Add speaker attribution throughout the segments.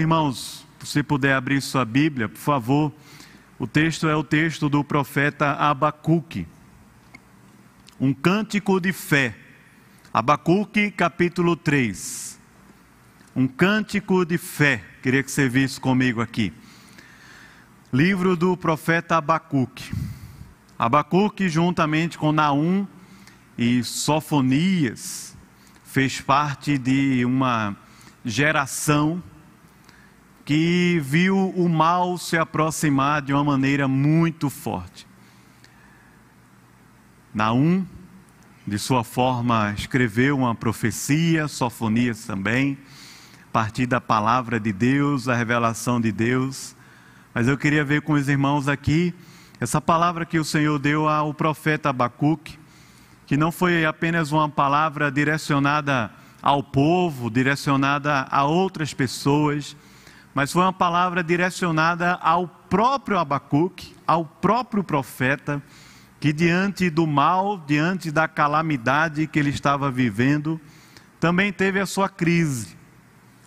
Speaker 1: Irmãos, se você puder abrir sua Bíblia, por favor. O texto é o texto do profeta Abacuque. Um cântico de fé. Abacuque, capítulo 3. Um cântico de fé. Queria que você visse comigo aqui. Livro do profeta Abacuque. Abacuque, juntamente com Naum e Sofonias, fez parte de uma geração que viu o mal se aproximar de uma maneira muito forte. Naum, de sua forma, escreveu uma profecia, Sofonias também, a partir da palavra de Deus, a revelação de Deus. Mas eu queria ver com os irmãos aqui essa palavra que o Senhor deu ao profeta Abacuque, que não foi apenas uma palavra direcionada ao povo, direcionada a outras pessoas, mas foi uma palavra direcionada ao próprio Abacuque, ao próprio profeta, que diante do mal, diante da calamidade que ele estava vivendo, também teve a sua crise,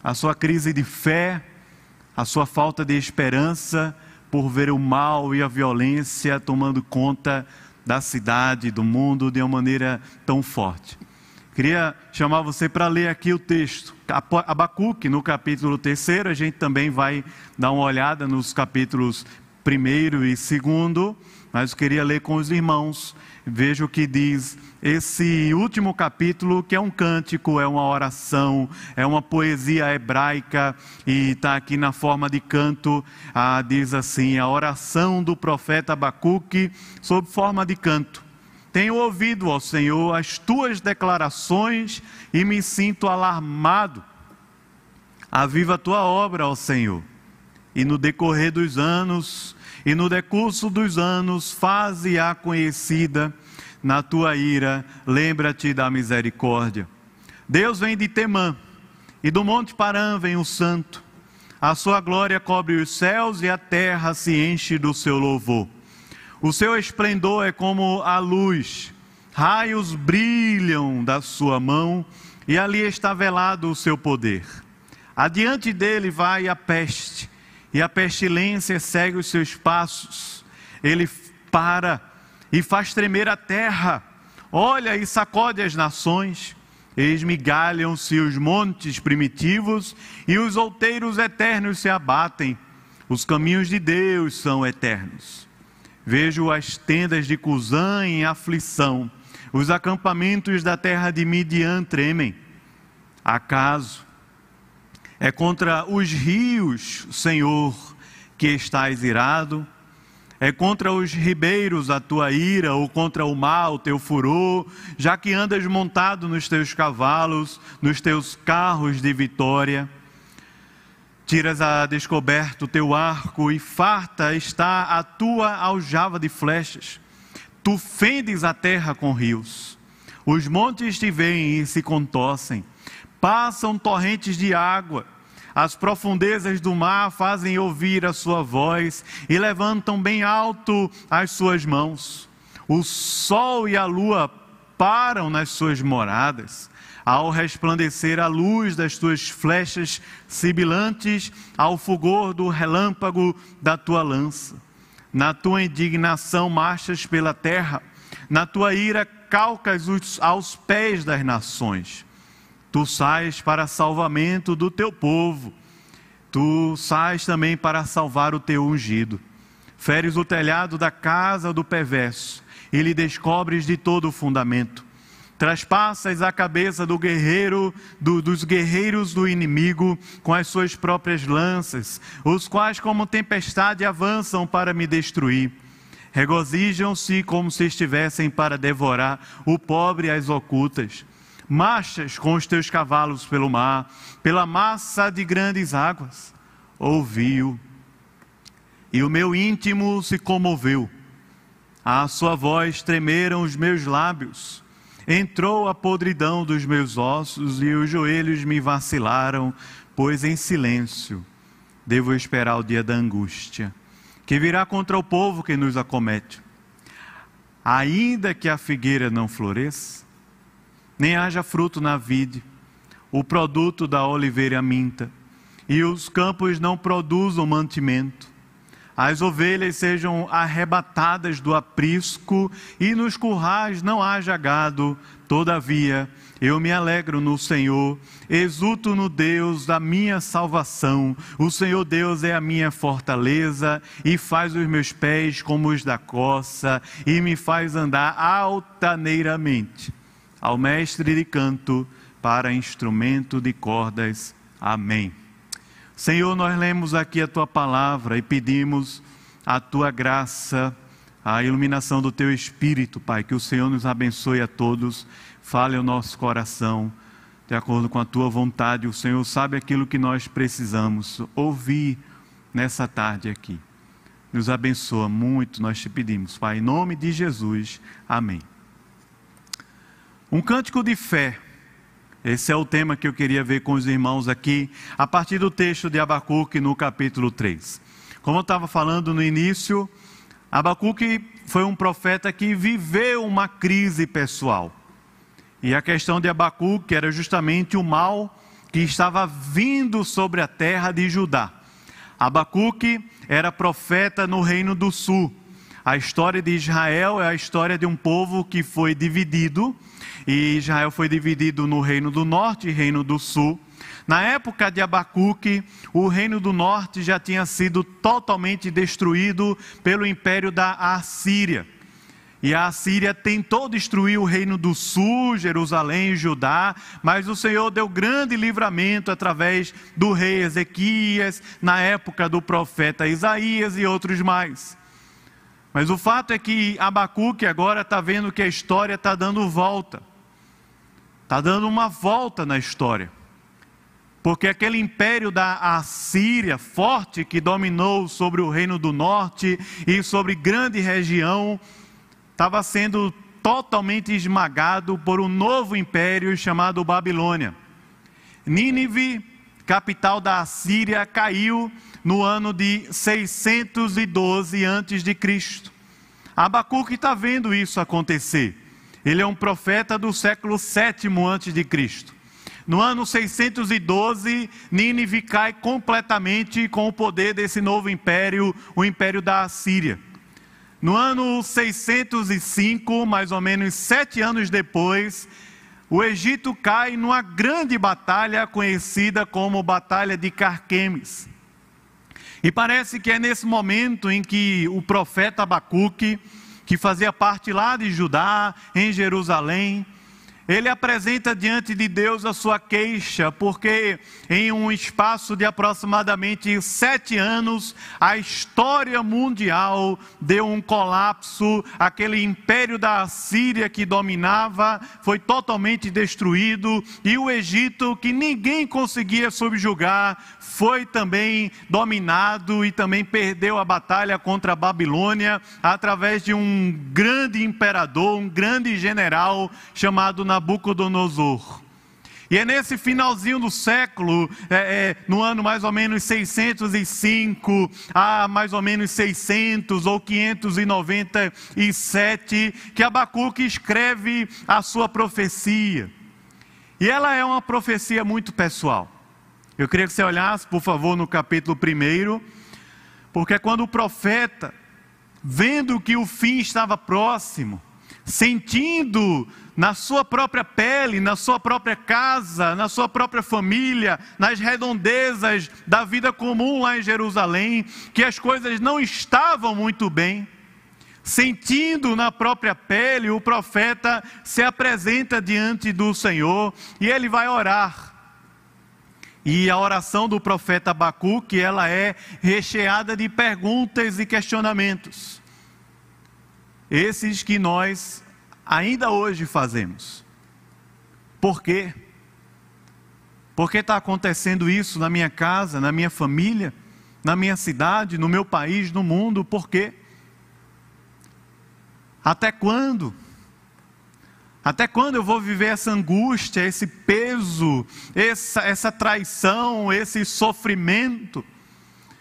Speaker 1: a sua crise de fé, a sua falta de esperança por ver o mal e a violência tomando conta da cidade, do mundo de uma maneira tão forte. Queria chamar você para ler aqui o texto. Abacuque, no capítulo 3, a gente também vai dar uma olhada nos capítulos 1 e 2, mas eu queria ler com os irmãos Veja o que diz esse último capítulo, que é um cântico, é uma oração, é uma poesia hebraica e está aqui na forma de canto. Ah, diz assim: a oração do profeta Abacuque sob forma de canto. Tenho ouvido, ó Senhor, as tuas declarações e me sinto alarmado. Aviva a tua obra, ó Senhor, e no decorrer dos anos e no decurso dos anos, faze-a conhecida na tua ira, lembra-te da misericórdia. Deus vem de Temã, e do Monte Parã vem o Santo. A sua glória cobre os céus e a terra se enche do seu louvor. O seu esplendor é como a luz, raios brilham da sua mão, e ali está velado o seu poder. Adiante dele vai a peste, e a pestilência segue os seus passos. Ele para e faz tremer a terra. Olha e sacode as nações. Esmigalham-se os montes primitivos e os outeiros eternos se abatem. Os caminhos de Deus são eternos. Vejo as tendas de Cusã em aflição. Os acampamentos da terra de Midian tremem. Acaso é contra os rios, Senhor, que estás irado? É contra os ribeiros a tua ira, ou contra o mal, o teu furor, já que andas montado nos teus cavalos, nos teus carros de vitória? Tiras a descoberto o teu arco e farta está a tua aljava de flechas. Tu fendes a terra com rios. Os montes te veem e se contorcem. Passam torrentes de água as profundezas do mar fazem ouvir a sua voz e levantam bem alto as suas mãos. O sol e a lua param nas suas moradas. Ao resplandecer a luz das tuas flechas sibilantes, ao fulgor do relâmpago da tua lança. Na tua indignação marchas pela terra, na tua ira calcas aos pés das nações. Tu sais para salvamento do teu povo. Tu sais também para salvar o teu ungido. Feres o telhado da casa do perverso e lhe descobres de todo o fundamento. Traspassas a cabeça do guerreiro, do, dos guerreiros do inimigo com as suas próprias lanças, os quais, como tempestade, avançam para me destruir. Regozijam-se como se estivessem para devorar o pobre às ocultas marchas com os teus cavalos pelo mar, pela massa de grandes águas. Ouviu, e o meu íntimo se comoveu. À sua voz tremeram os meus lábios. Entrou a podridão dos meus ossos e os joelhos me vacilaram, pois em silêncio devo esperar o dia da angústia, que virá contra o povo que nos acomete. Ainda que a figueira não floresça, nem haja fruto na vide, o produto da oliveira minta, e os campos não produzam mantimento. As ovelhas sejam arrebatadas do aprisco e nos currais não haja gado. Todavia, eu me alegro no Senhor, exulto no Deus da minha salvação. O Senhor Deus é a minha fortaleza e faz os meus pés como os da coça e me faz andar altaneiramente. Ao mestre de canto, para instrumento de cordas. Amém. Senhor, nós lemos aqui a tua palavra e pedimos a tua graça, a iluminação do teu espírito, Pai, que o Senhor nos abençoe a todos, fale ao nosso coração, de acordo com a tua vontade. O Senhor sabe aquilo que nós precisamos ouvir nessa tarde aqui. Nos abençoa muito, nós te pedimos, Pai, em nome de Jesus. Amém. Um cântico de fé esse é o tema que eu queria ver com os irmãos aqui, a partir do texto de Abacuque no capítulo 3. Como eu estava falando no início, Abacuque foi um profeta que viveu uma crise pessoal. E a questão de Abacuque era justamente o mal que estava vindo sobre a terra de Judá. Abacuque era profeta no reino do sul. A história de Israel é a história de um povo que foi dividido e Israel foi dividido no reino do norte e reino do sul. Na época de Abacuque, o reino do norte já tinha sido totalmente destruído pelo império da Assíria. E a Assíria tentou destruir o reino do sul, Jerusalém e Judá, mas o Senhor deu grande livramento através do rei Ezequias, na época do profeta Isaías e outros mais. Mas o fato é que Abacuque agora está vendo que a história está dando volta. Está dando uma volta na história. Porque aquele império da Assíria forte que dominou sobre o reino do norte e sobre grande região estava sendo totalmente esmagado por um novo império chamado Babilônia. Nínive, capital da Assíria, caiu no ano de 612 a.C. Abacuque está vendo isso acontecer. Ele é um profeta do século sétimo antes de Cristo. No ano 612, Nínive cai completamente com o poder desse novo império, o império da Assíria. No ano 605, mais ou menos sete anos depois, o Egito cai numa grande batalha conhecida como Batalha de Carquemes. E parece que é nesse momento em que o profeta Abacuque que fazia parte lá de Judá, em Jerusalém, ele apresenta diante de Deus a sua queixa, porque em um espaço de aproximadamente sete anos, a história mundial deu um colapso, aquele império da Síria que dominava foi totalmente destruído, e o Egito, que ninguém conseguia subjugar, foi também dominado e também perdeu a batalha contra a Babilônia através de um grande imperador, um grande general chamado Nabucodonosor. E é nesse finalzinho do século, é, é, no ano mais ou menos 605 a mais ou menos 600 ou 597, que Abacuque escreve a sua profecia. E ela é uma profecia muito pessoal. Eu queria que você olhasse, por favor, no capítulo 1, porque quando o profeta, vendo que o fim estava próximo, sentindo na sua própria pele, na sua própria casa, na sua própria família, nas redondezas da vida comum lá em Jerusalém, que as coisas não estavam muito bem. Sentindo na própria pele, o profeta se apresenta diante do Senhor e ele vai orar. E a oração do profeta Abacuque, ela é recheada de perguntas e questionamentos. Esses que nós ainda hoje fazemos. Por quê? Por que está acontecendo isso na minha casa, na minha família, na minha cidade, no meu país, no mundo? Por quê? Até quando? Até quando eu vou viver essa angústia, esse peso, essa, essa traição, esse sofrimento?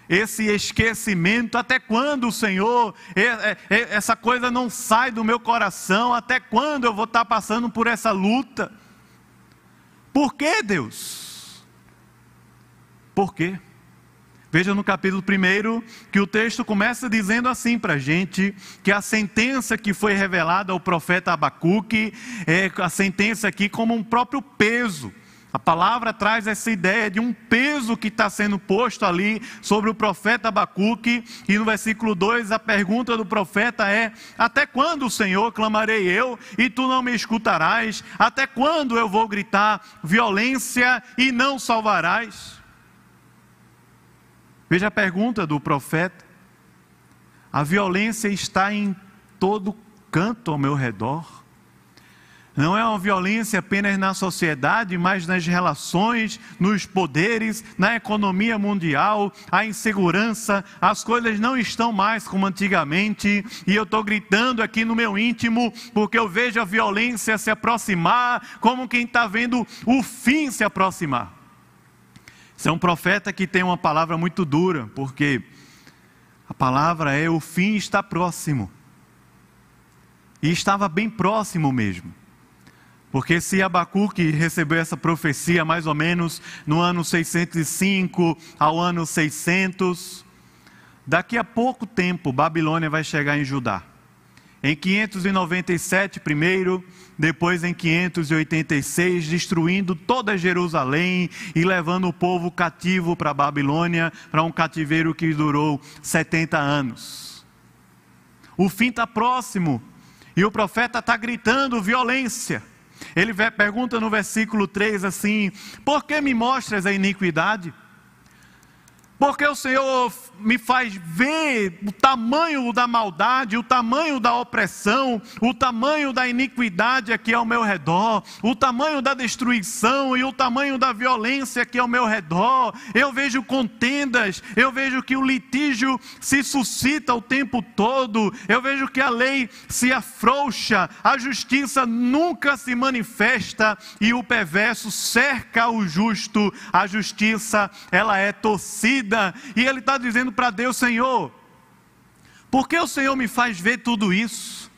Speaker 1: Esse esquecimento, até quando, Senhor, essa coisa não sai do meu coração, até quando eu vou estar passando por essa luta? Por que, Deus? Por quê? Veja no capítulo 1 que o texto começa dizendo assim para a gente: que a sentença que foi revelada ao profeta Abacuque é a sentença aqui como um próprio peso. A palavra traz essa ideia de um peso que está sendo posto ali sobre o profeta Abacuque, e no versículo 2 a pergunta do profeta é: Até quando, Senhor, clamarei eu e tu não me escutarás? Até quando eu vou gritar violência e não salvarás? Veja a pergunta do profeta. A violência está em todo canto ao meu redor. Não é uma violência apenas na sociedade, mas nas relações, nos poderes, na economia mundial, a insegurança, as coisas não estão mais como antigamente, e eu estou gritando aqui no meu íntimo, porque eu vejo a violência se aproximar, como quem está vendo o fim se aproximar. Você é um profeta que tem uma palavra muito dura, porque a palavra é: o fim está próximo. E estava bem próximo mesmo. Porque se Abacuque recebeu essa profecia mais ou menos no ano 605 ao ano 600, daqui a pouco tempo Babilônia vai chegar em Judá. Em 597 primeiro, depois em 586, destruindo toda Jerusalém e levando o povo cativo para Babilônia, para um cativeiro que durou 70 anos. O fim está próximo e o profeta está gritando violência. Ele pergunta no versículo 3 assim: Por que me mostras a iniquidade? porque o Senhor me faz ver o tamanho da maldade, o tamanho da opressão, o tamanho da iniquidade aqui ao meu redor, o tamanho da destruição e o tamanho da violência aqui ao meu redor. Eu vejo contendas, eu vejo que o litígio se suscita o tempo todo, eu vejo que a lei se afrouxa, a justiça nunca se manifesta e o perverso cerca o justo, a justiça ela é torcida. E ele está dizendo para Deus: Senhor, por que o Senhor me faz ver tudo isso?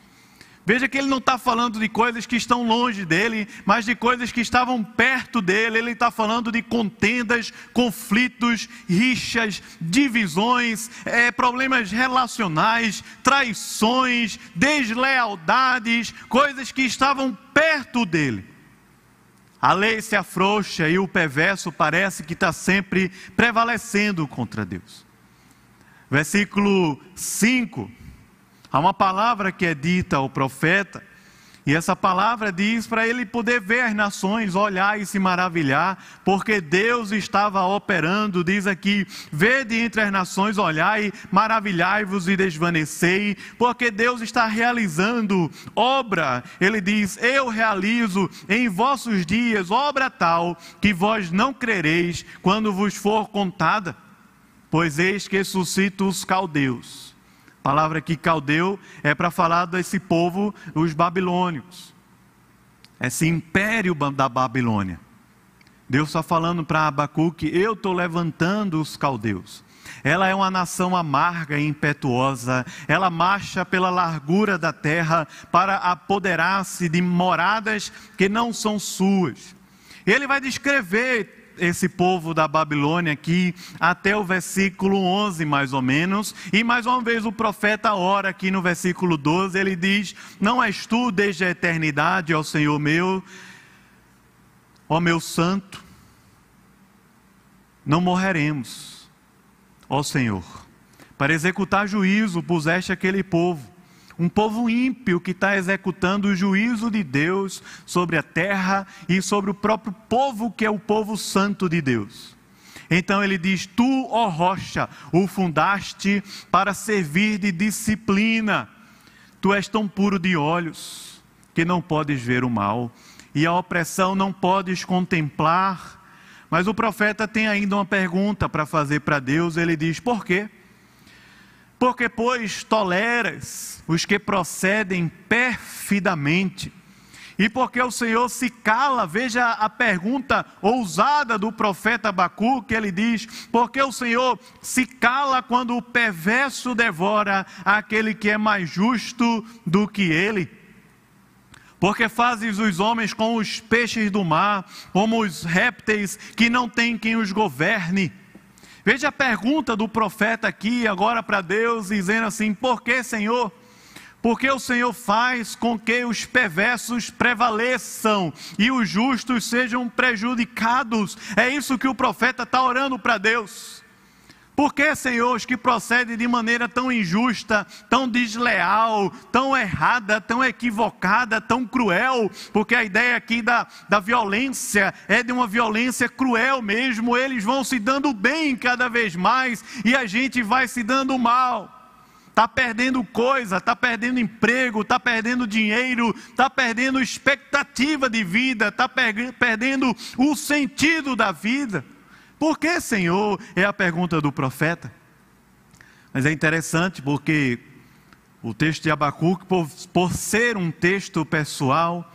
Speaker 1: Veja que ele não está falando de coisas que estão longe dele, mas de coisas que estavam perto dele. Ele está falando de contendas, conflitos, rixas, divisões, é, problemas relacionais, traições, deslealdades, coisas que estavam perto dele. A lei se afrouxa e o perverso parece que está sempre prevalecendo contra Deus. Versículo 5. Há uma palavra que é dita ao profeta, e essa palavra diz para ele poder ver as nações, olhar e se maravilhar, porque Deus estava operando, diz aqui: vede entre as nações, olhai, maravilhai-vos e desvanecei, porque Deus está realizando obra. Ele diz: Eu realizo em vossos dias obra tal que vós não crereis quando vos for contada, pois eis que suscito os caldeus palavra aqui caldeu é para falar desse povo, os babilônicos. Esse império da Babilônia. Deus está falando para Abacuque: eu estou levantando os caldeus. Ela é uma nação amarga e impetuosa, ela marcha pela largura da terra para apoderar-se de moradas que não são suas. Ele vai descrever esse povo da Babilônia aqui até o versículo 11, mais ou menos. E mais uma vez o profeta ora aqui no versículo 12, ele diz: Não és tu desde a eternidade, ó Senhor meu, ó meu santo, não morreremos, ó Senhor. Para executar juízo puseste aquele povo um povo ímpio que está executando o juízo de Deus sobre a terra e sobre o próprio povo que é o povo santo de Deus. Então ele diz: Tu, ó rocha, o fundaste para servir de disciplina. Tu és tão puro de olhos que não podes ver o mal, e a opressão não podes contemplar. Mas o profeta tem ainda uma pergunta para fazer para Deus. Ele diz: Por quê? Porque, pois, toleras os que procedem perfidamente, e porque o Senhor se cala, veja a pergunta ousada do profeta Bacu, que ele diz: porque o Senhor se cala quando o perverso devora aquele que é mais justo do que ele? Porque fazes os homens com os peixes do mar, como os répteis que não tem quem os governe Veja a pergunta do profeta aqui, agora para Deus, dizendo assim: Por que, Senhor? Porque o Senhor faz com que os perversos prevaleçam e os justos sejam prejudicados. É isso que o profeta está orando para Deus. Por que, Senhor, os que procedem de maneira tão injusta, tão desleal, tão errada, tão equivocada, tão cruel? Porque a ideia aqui da, da violência é de uma violência cruel mesmo. Eles vão se dando bem cada vez mais e a gente vai se dando mal. Está perdendo coisa, está perdendo emprego, está perdendo dinheiro, está perdendo expectativa de vida, está perdendo o sentido da vida. Por que, Senhor? É a pergunta do profeta. Mas é interessante porque o texto de Abacuque, por, por ser um texto pessoal,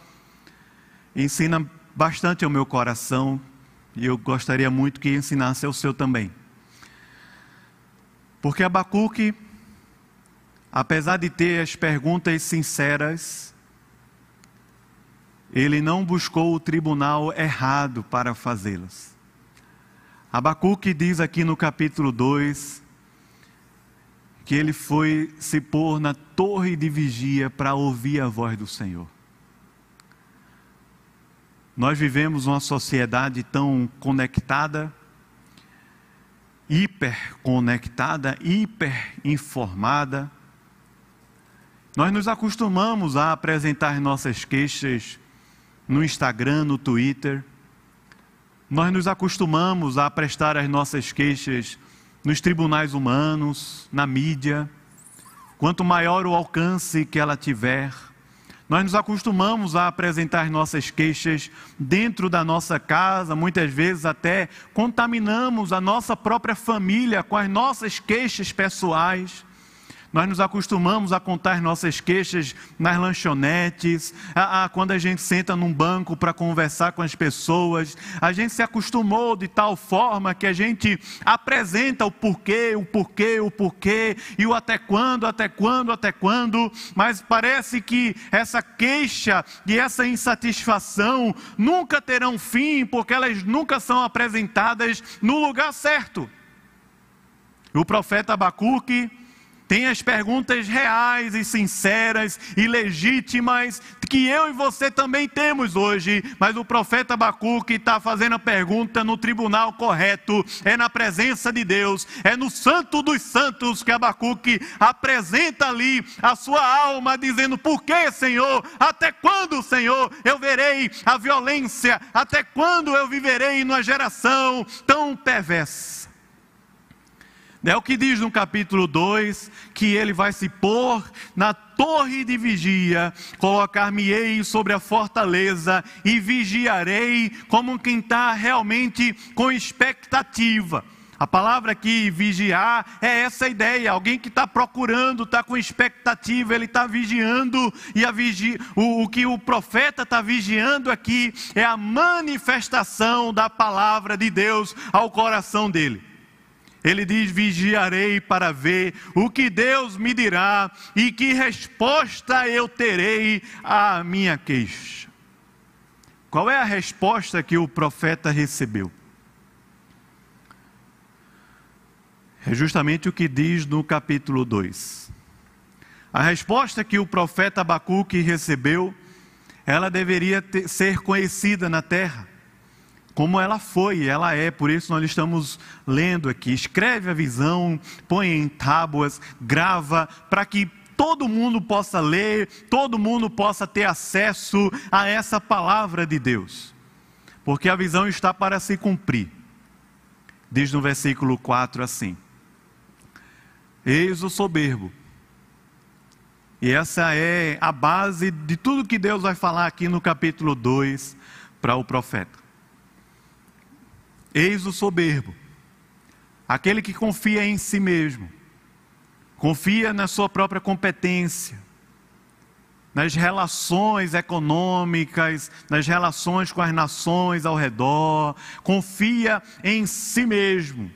Speaker 1: ensina bastante ao meu coração e eu gostaria muito que ensinasse ao seu também. Porque Abacuque, apesar de ter as perguntas sinceras, ele não buscou o tribunal errado para fazê-las. Abacuque diz aqui no capítulo 2 que ele foi se pôr na torre de vigia para ouvir a voz do Senhor. Nós vivemos uma sociedade tão conectada, hiper conectada, hiper informada. Nós nos acostumamos a apresentar nossas queixas no Instagram, no Twitter. Nós nos acostumamos a prestar as nossas queixas nos tribunais humanos, na mídia. Quanto maior o alcance que ela tiver, nós nos acostumamos a apresentar nossas queixas dentro da nossa casa, muitas vezes até contaminamos a nossa própria família com as nossas queixas pessoais. Nós nos acostumamos a contar nossas queixas nas lanchonetes, a, a, quando a gente senta num banco para conversar com as pessoas. A gente se acostumou de tal forma que a gente apresenta o porquê, o porquê, o porquê, e o até quando, até quando, até quando. Mas parece que essa queixa e essa insatisfação nunca terão fim, porque elas nunca são apresentadas no lugar certo. O profeta Abacuque tem as perguntas reais e sinceras e legítimas que eu e você também temos hoje, mas o profeta Abacuque está fazendo a pergunta no tribunal correto, é na presença de Deus, é no santo dos santos que Abacuque apresenta ali a sua alma, dizendo: Por que, Senhor? Até quando, Senhor, eu verei a violência? Até quando eu viverei numa geração tão perversa? É o que diz no capítulo 2: que ele vai se pôr na torre de vigia, colocar-me-ei sobre a fortaleza e vigiarei como quem está realmente com expectativa. A palavra aqui, vigiar, é essa ideia. Alguém que está procurando, está com expectativa, ele está vigiando. E a vigi... o, o que o profeta está vigiando aqui é a manifestação da palavra de Deus ao coração dele. Ele diz: Vigiarei para ver o que Deus me dirá e que resposta eu terei à minha queixa. Qual é a resposta que o profeta recebeu? É justamente o que diz no capítulo 2. A resposta que o profeta Abacuque recebeu, ela deveria ter, ser conhecida na terra como ela foi, ela é, por isso nós estamos lendo aqui. Escreve a visão, põe em tábuas, grava, para que todo mundo possa ler, todo mundo possa ter acesso a essa palavra de Deus. Porque a visão está para se cumprir. Diz no versículo 4 assim: Eis o soberbo. E essa é a base de tudo que Deus vai falar aqui no capítulo 2 para o profeta. Eis o soberbo, aquele que confia em si mesmo, confia na sua própria competência, nas relações econômicas, nas relações com as nações ao redor, confia em si mesmo,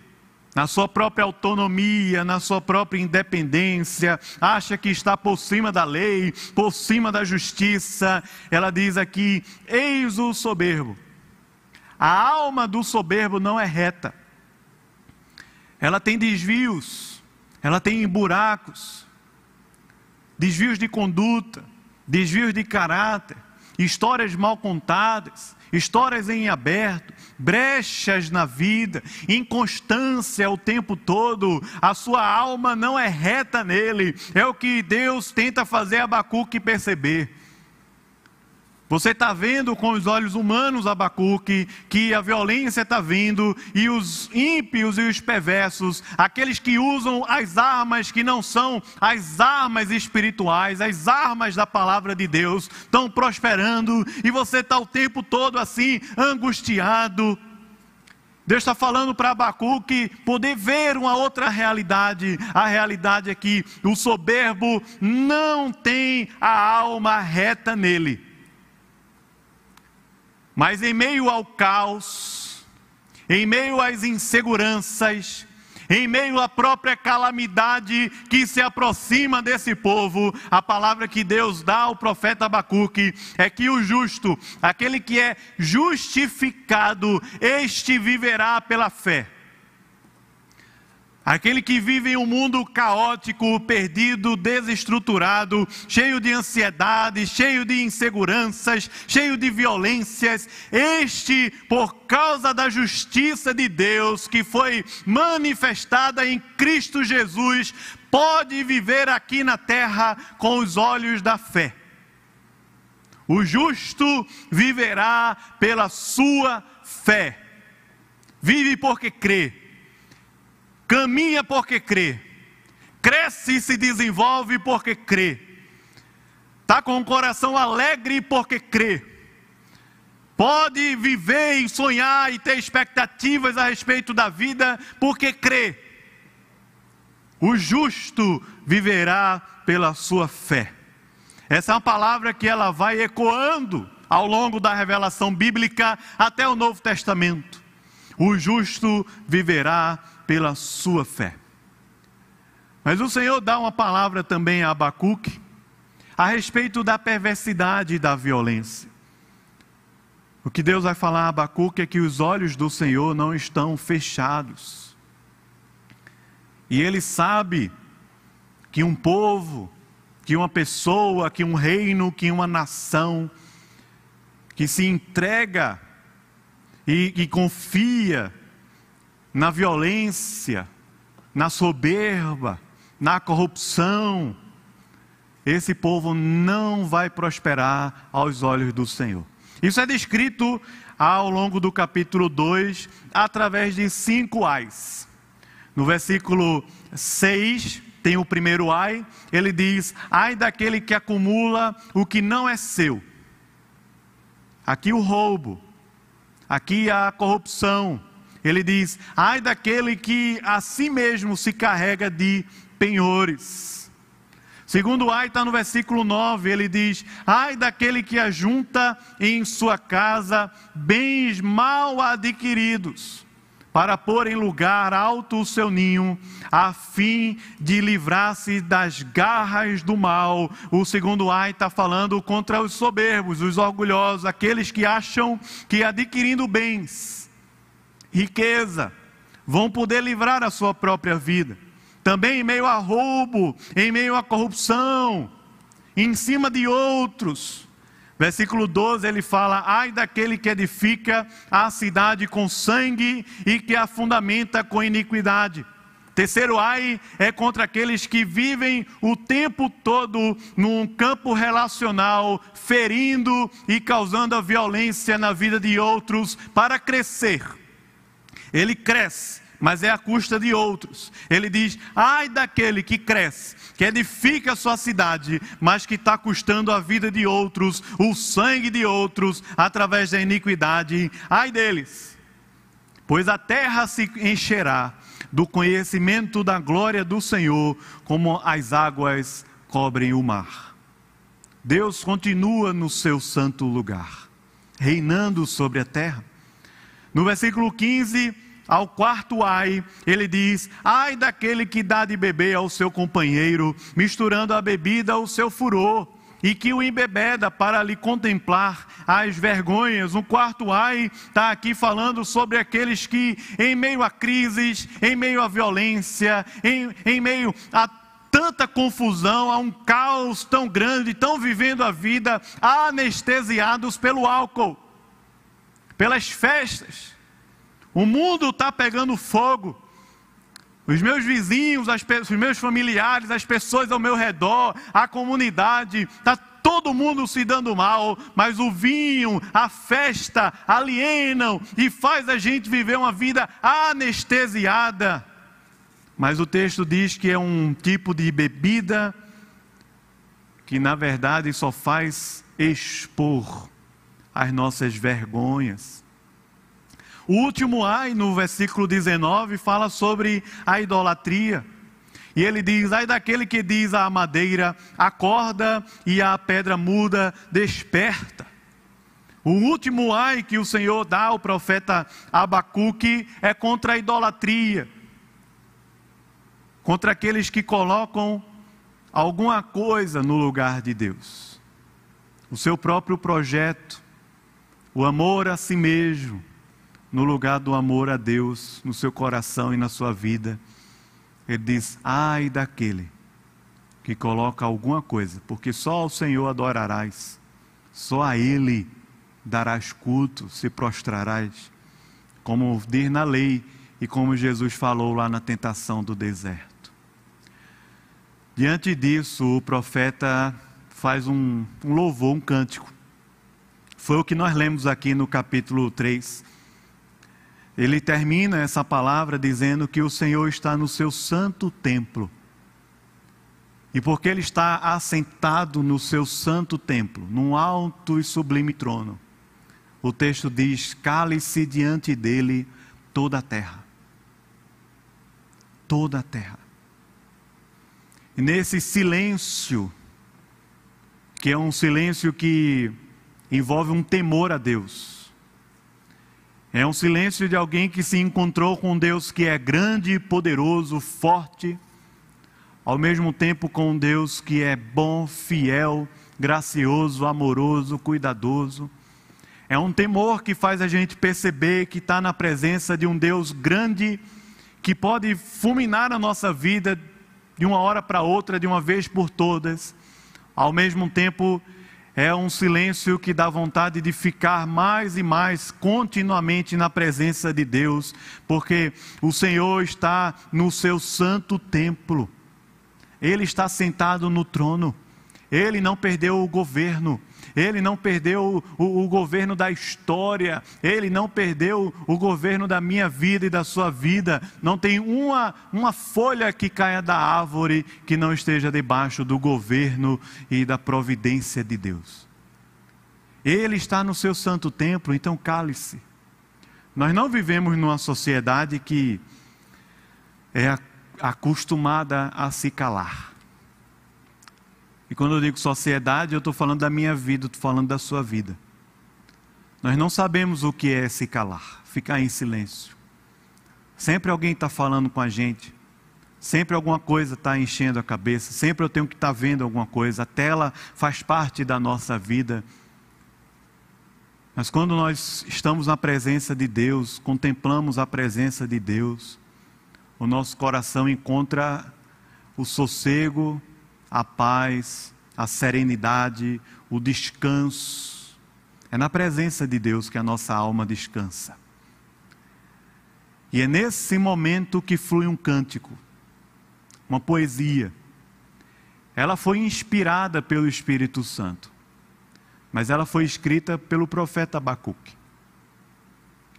Speaker 1: na sua própria autonomia, na sua própria independência, acha que está por cima da lei, por cima da justiça. Ela diz aqui: eis o soberbo a alma do soberbo não é reta. ela tem desvios, ela tem buracos, desvios de conduta, desvios de caráter, histórias mal contadas, histórias em aberto, brechas na vida, inconstância o tempo todo, a sua alma não é reta nele, é o que Deus tenta fazer Abacuque perceber. Você está vendo com os olhos humanos, Abacuque, que a violência está vindo e os ímpios e os perversos, aqueles que usam as armas que não são as armas espirituais, as armas da palavra de Deus, estão prosperando e você está o tempo todo assim, angustiado. Deus está falando para Abacuque poder ver uma outra realidade. A realidade é que o soberbo não tem a alma reta nele. Mas em meio ao caos, em meio às inseguranças, em meio à própria calamidade que se aproxima desse povo, a palavra que Deus dá ao profeta Abacuque é que o justo, aquele que é justificado, este viverá pela fé. Aquele que vive em um mundo caótico, perdido, desestruturado, cheio de ansiedade, cheio de inseguranças, cheio de violências, este, por causa da justiça de Deus que foi manifestada em Cristo Jesus, pode viver aqui na terra com os olhos da fé. O justo viverá pela sua fé. Vive porque crê caminha porque crê, cresce e se desenvolve porque crê, está com o coração alegre porque crê, pode viver e sonhar e ter expectativas a respeito da vida porque crê. O justo viverá pela sua fé. Essa é uma palavra que ela vai ecoando ao longo da revelação bíblica até o Novo Testamento. O justo viverá pela sua fé. Mas o Senhor dá uma palavra também a Abacuque a respeito da perversidade e da violência. O que Deus vai falar a Abacuque é que os olhos do Senhor não estão fechados. E ele sabe que um povo, que uma pessoa, que um reino, que uma nação, que se entrega e, e confia na violência, na soberba, na corrupção, esse povo não vai prosperar aos olhos do Senhor. Isso é descrito ao longo do capítulo 2, através de cinco ais. No versículo 6, tem o primeiro ai, ele diz: Ai daquele que acumula o que não é seu. Aqui o roubo, aqui a corrupção, ele diz: ai daquele que a si mesmo se carrega de penhores. Segundo ai está no versículo 9, ele diz: ai daquele que ajunta em sua casa bens mal adquiridos, para pôr em lugar alto o seu ninho, a fim de livrar-se das garras do mal. O segundo ai está falando contra os soberbos, os orgulhosos, aqueles que acham que adquirindo bens, riqueza, vão poder livrar a sua própria vida. Também em meio a roubo, em meio a corrupção, em cima de outros. Versículo 12 ele fala: Ai daquele que edifica a cidade com sangue e que a fundamenta com iniquidade. Terceiro ai é contra aqueles que vivem o tempo todo num campo relacional, ferindo e causando a violência na vida de outros para crescer ele cresce, mas é à custa de outros. Ele diz: ai daquele que cresce, que edifica a sua cidade, mas que está custando a vida de outros, o sangue de outros, através da iniquidade. Ai deles, pois a terra se encherá do conhecimento da glória do Senhor, como as águas cobrem o mar. Deus continua no seu santo lugar, reinando sobre a terra. No versículo 15, ao quarto ai, ele diz: Ai daquele que dá de beber ao seu companheiro, misturando a bebida ao seu furor, e que o embebeda para lhe contemplar as vergonhas. Um quarto ai está aqui falando sobre aqueles que, em meio a crises, em meio à violência, em, em meio a tanta confusão, a um caos tão grande, estão vivendo a vida anestesiados pelo álcool, pelas festas. O mundo está pegando fogo. Os meus vizinhos, as, os meus familiares, as pessoas ao meu redor, a comunidade, está todo mundo se dando mal, mas o vinho, a festa alienam e faz a gente viver uma vida anestesiada. Mas o texto diz que é um tipo de bebida que na verdade só faz expor as nossas vergonhas. O último ai, no versículo 19, fala sobre a idolatria. E ele diz: Ai daquele que diz à madeira, acorda, e à pedra muda, desperta. O último ai que o Senhor dá ao profeta Abacuque é contra a idolatria, contra aqueles que colocam alguma coisa no lugar de Deus, o seu próprio projeto, o amor a si mesmo no lugar do amor a Deus no seu coração e na sua vida. Ele diz: ai daquele que coloca alguma coisa, porque só ao Senhor adorarás, só a Ele darás culto, se prostrarás, como diz na lei e como Jesus falou lá na tentação do deserto. Diante disso, o profeta faz um, um louvor, um cântico. Foi o que nós lemos aqui no capítulo 3 ele termina essa palavra dizendo que o Senhor está no seu santo templo. E porque ele está assentado no seu santo templo, num alto e sublime trono, o texto diz: cale-se diante dele toda a terra. Toda a terra. E nesse silêncio, que é um silêncio que envolve um temor a Deus, é um silêncio de alguém que se encontrou com Deus que é grande, poderoso, forte, ao mesmo tempo com Deus que é bom, fiel, gracioso, amoroso, cuidadoso. É um temor que faz a gente perceber que está na presença de um Deus grande que pode fulminar a nossa vida de uma hora para outra, de uma vez por todas, ao mesmo tempo é um silêncio que dá vontade de ficar mais e mais continuamente na presença de Deus, porque o Senhor está no seu santo templo, Ele está sentado no trono, Ele não perdeu o governo, ele não perdeu o, o, governo da história, ele não perdeu o governo da minha vida e da sua vida. Não tem uma, uma folha que caia da árvore que não esteja debaixo do governo e da providência de Deus. Ele está no seu santo templo, então cale-se. Nós não vivemos numa sociedade que é acostumada a se calar. E quando eu digo sociedade, eu estou falando da minha vida, estou falando da sua vida. Nós não sabemos o que é se calar, ficar em silêncio. Sempre alguém está falando com a gente, sempre alguma coisa está enchendo a cabeça, sempre eu tenho que estar tá vendo alguma coisa. A tela faz parte da nossa vida. Mas quando nós estamos na presença de Deus, contemplamos a presença de Deus, o nosso coração encontra o sossego, a paz, a serenidade, o descanso. É na presença de Deus que a nossa alma descansa. E é nesse momento que flui um cântico, uma poesia. Ela foi inspirada pelo Espírito Santo, mas ela foi escrita pelo profeta Abacuque,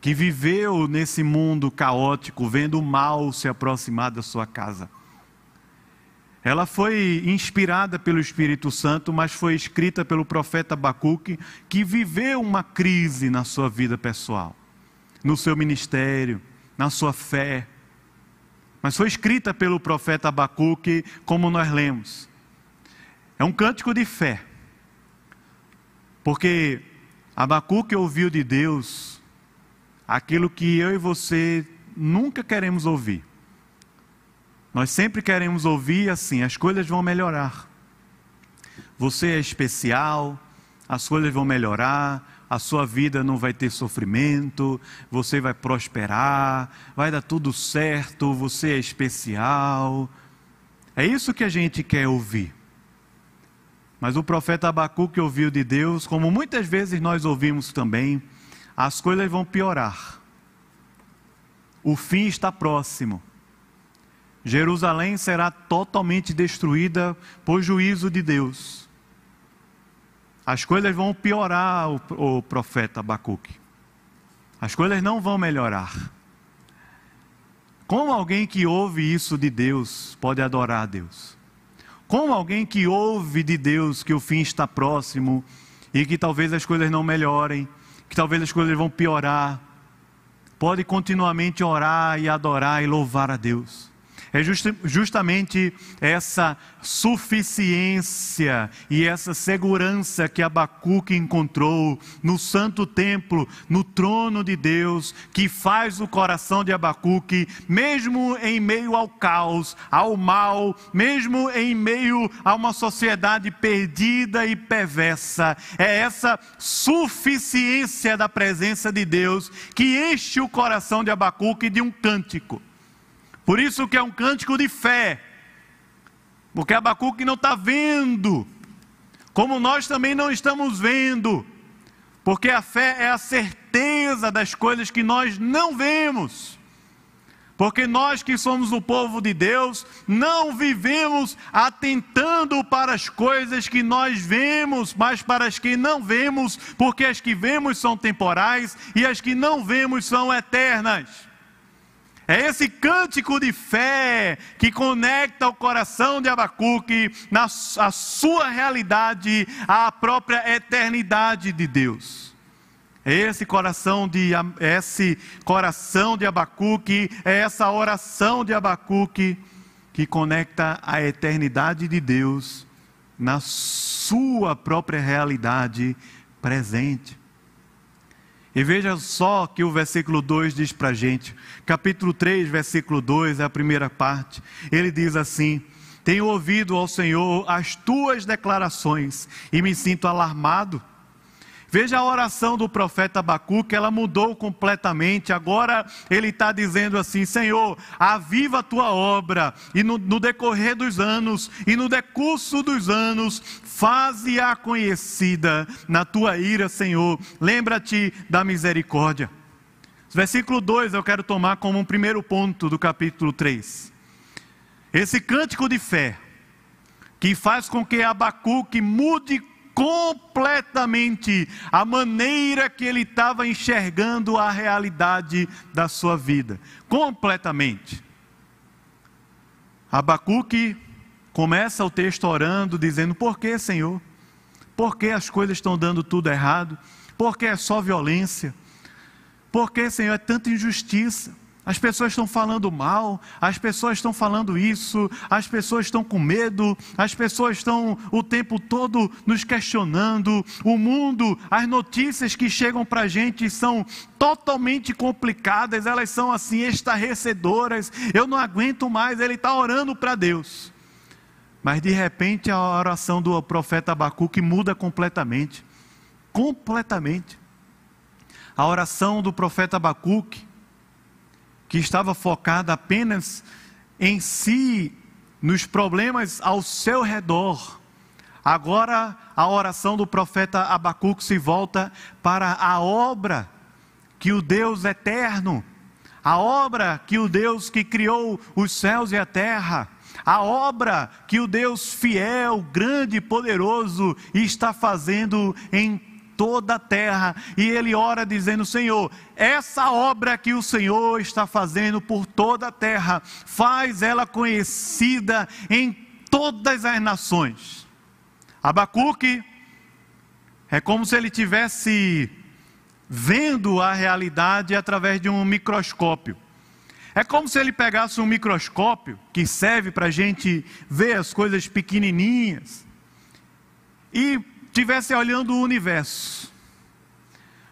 Speaker 1: que viveu nesse mundo caótico, vendo o mal se aproximar da sua casa. Ela foi inspirada pelo Espírito Santo, mas foi escrita pelo profeta Abacuque, que viveu uma crise na sua vida pessoal, no seu ministério, na sua fé. Mas foi escrita pelo profeta Abacuque, como nós lemos. É um cântico de fé. Porque Abacuque ouviu de Deus aquilo que eu e você nunca queremos ouvir. Nós sempre queremos ouvir assim: as coisas vão melhorar. você é especial, as coisas vão melhorar, a sua vida não vai ter sofrimento, você vai prosperar, vai dar tudo certo, você é especial. É isso que a gente quer ouvir. Mas o profeta Abacuque ouviu de Deus, como muitas vezes nós ouvimos também, as coisas vão piorar. O fim está próximo. Jerusalém será totalmente destruída por juízo de Deus. As coisas vão piorar, o, profeta Abacuque. As coisas não vão melhorar. Como alguém que ouve isso de Deus pode adorar a Deus? Como alguém que ouve de Deus que o fim está próximo e que talvez as coisas não melhorem, que talvez as coisas vão piorar, pode continuamente orar e adorar e louvar a Deus? É justamente essa suficiência e essa segurança que Abacuque encontrou no santo templo, no trono de Deus, que faz o coração de Abacuque, mesmo em meio ao caos, ao mal, mesmo em meio a uma sociedade perdida e perversa, é essa suficiência da presença de Deus que enche o coração de Abacuque de um cântico. Por isso que é um cântico de fé. Porque Abacuque não está vendo, como nós também não estamos vendo. Porque a fé é a certeza das coisas que nós não vemos. Porque nós que somos o povo de Deus, não vivemos atentando para as coisas que nós vemos, mas para as que não vemos, porque as que vemos são temporais e as que não vemos são eternas. É esse cântico de fé que conecta o coração de Abacuque na a sua realidade à própria eternidade de Deus. É esse coração de é esse coração de Abacuque, é essa oração de Abacuque que conecta a eternidade de Deus na sua própria realidade presente. E veja só que o versículo 2 diz para a gente, capítulo 3, versículo 2, é a primeira parte. Ele diz assim: Tenho ouvido ao Senhor as tuas declarações e me sinto alarmado Veja a oração do profeta Abacuque, ela mudou completamente. Agora ele está dizendo assim: Senhor, aviva a tua obra, e no, no decorrer dos anos, e no decurso dos anos, faze-a conhecida na tua ira, Senhor. Lembra-te da misericórdia. Versículo 2 eu quero tomar como um primeiro ponto do capítulo 3. Esse cântico de fé, que faz com que Abacuque mude completamente a maneira que ele estava enxergando a realidade da sua vida. Completamente. Abacuque começa o texto orando, dizendo: Por que, Senhor? Por que as coisas estão dando tudo errado? Por que é só violência? Por que, Senhor, é tanta injustiça? As pessoas estão falando mal, as pessoas estão falando isso, as pessoas estão com medo, as pessoas estão o tempo todo nos questionando. O mundo, as notícias que chegam para a gente são totalmente complicadas, elas são assim estarrecedoras. Eu não aguento mais. Ele está orando para Deus. Mas de repente a oração do profeta Abacuque muda completamente. Completamente. A oração do profeta Abacuque que estava focada apenas em si, nos problemas ao seu redor. Agora a oração do profeta Abacuque se volta para a obra que o Deus eterno, a obra que o Deus que criou os céus e a terra, a obra que o Deus fiel, grande e poderoso está fazendo em toda a terra. E ele ora dizendo: Senhor, essa obra que o Senhor está fazendo por toda a terra, faz ela conhecida em todas as nações. Abacuque é como se ele tivesse vendo a realidade através de um microscópio. É como se ele pegasse um microscópio que serve para a gente ver as coisas pequenininhas e estivesse olhando o universo.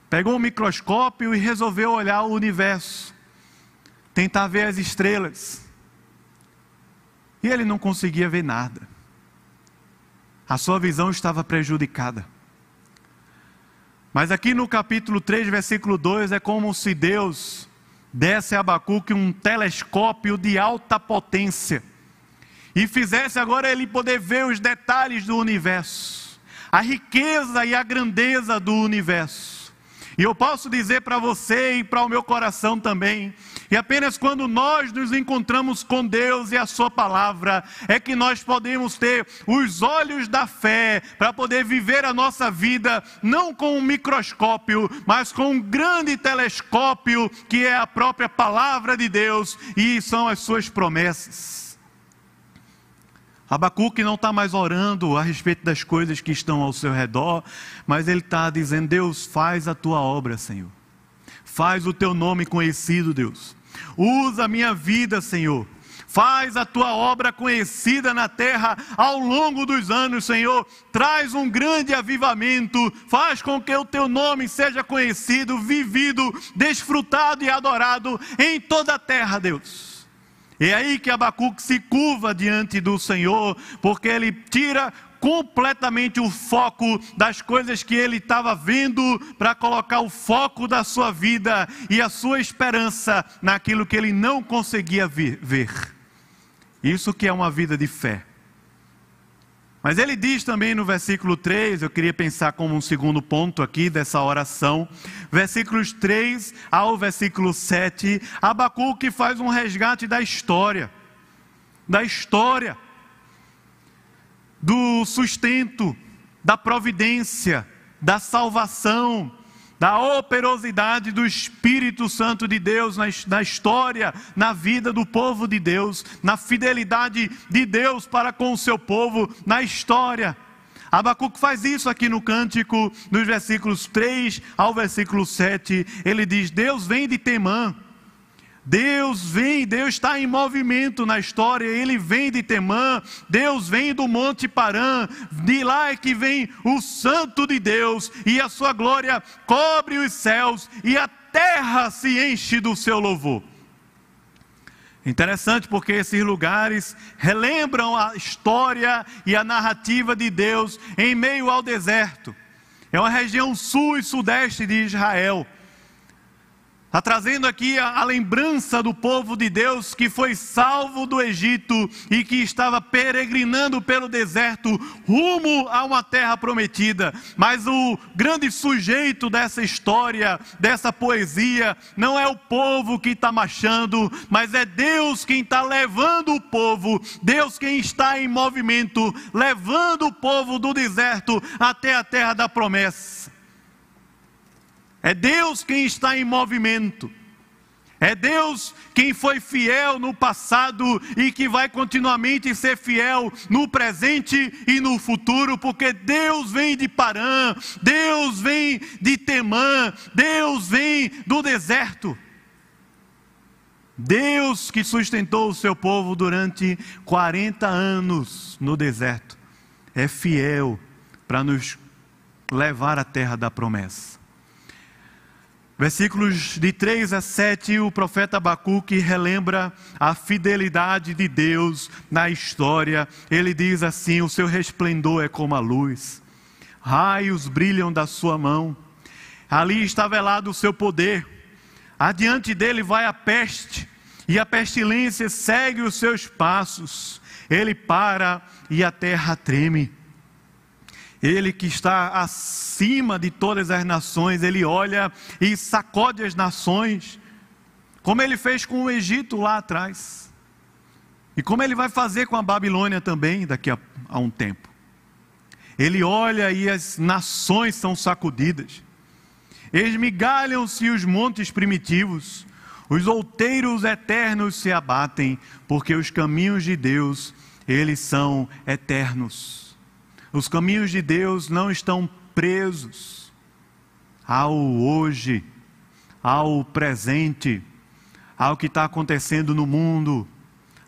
Speaker 1: Pegou um microscópio e resolveu olhar o universo, tentar ver as estrelas. E ele não conseguia ver nada. A sua visão estava prejudicada. Mas aqui no capítulo 3, versículo 2, é como se Deus desse a Abacuque um telescópio de alta potência e fizesse agora ele poder ver os detalhes do universo, a riqueza e a grandeza do universo. E eu posso dizer para você e para o meu coração também, e apenas quando nós nos encontramos com Deus e a Sua palavra, é que nós podemos ter os olhos da fé para poder viver a nossa vida, não com um microscópio, mas com um grande telescópio, que é a própria palavra de Deus e são as Suas promessas. Abacuque não está mais orando a respeito das coisas que estão ao seu redor, mas ele está dizendo: Deus, faz a tua obra, Senhor. Faz o teu nome conhecido, Deus. Usa a minha vida, Senhor. Faz a tua obra conhecida na terra ao longo dos anos, Senhor. Traz um grande avivamento. Faz com que o teu nome seja conhecido, vivido, desfrutado e adorado em toda a terra, Deus. É aí que Abacuque se curva diante do Senhor, porque ele tira completamente o foco das coisas que ele estava vendo para colocar o foco da sua vida e a sua esperança naquilo que ele não conseguia ver. Isso que é uma vida de fé. Mas ele diz também no versículo 3, eu queria pensar como um segundo ponto aqui dessa oração, versículos 3 ao versículo 7, Abacuque faz um resgate da história, da história, do sustento, da providência, da salvação, da operosidade do Espírito Santo de Deus na, na, história, na vida do povo de Deus, na fidelidade de Deus para com o seu povo, na história. Abacuque faz isso aqui no cântico, nos versículos 3 ao versículo 7. Ele diz: Deus vem de Temã Deus vem, Deus está em movimento na história, ele vem de Temã, Deus vem do Monte Parã, de lá é que vem o Santo de Deus, e a sua glória cobre os céus, e a terra se enche do seu louvor. Interessante porque esses lugares relembram a história e a narrativa de Deus em meio ao deserto. É uma região sul e sudeste de Israel. Está trazendo aqui a, a, lembrança do povo de Deus que foi salvo do Egito e que estava peregrinando pelo deserto rumo a uma terra prometida. Mas o grande sujeito dessa história, dessa poesia, não é o povo que está marchando, mas é Deus quem está levando o povo, Deus quem está em movimento, levando o povo do deserto até a terra da promessa. É Deus quem está em movimento. É Deus quem foi fiel no passado e que vai continuamente ser fiel no presente e no futuro, porque Deus vem de Parã, Deus vem de Temã, Deus vem do deserto. Deus que sustentou o seu povo durante 40 anos no deserto, é fiel para nos levar à terra da promessa. Versículos de 3 a 7, o profeta Abacuque relembra a fidelidade de Deus na história. Ele diz assim: O seu resplendor é como a luz, raios brilham da sua mão, ali está velado o seu poder, adiante dele vai a peste, e a pestilência segue os seus passos, ele para e a terra treme. Ele que está acima de todas as nações, ele olha e sacode as nações, como ele fez com o Egito lá atrás, e como ele vai fazer com a Babilônia também daqui a, a um tempo. Ele olha e as nações são sacudidas, esmigalham-se os montes primitivos, os outeiros eternos se abatem, porque os caminhos de Deus, eles são eternos. Os caminhos de Deus não estão presos ao hoje, ao presente, ao que está acontecendo no mundo,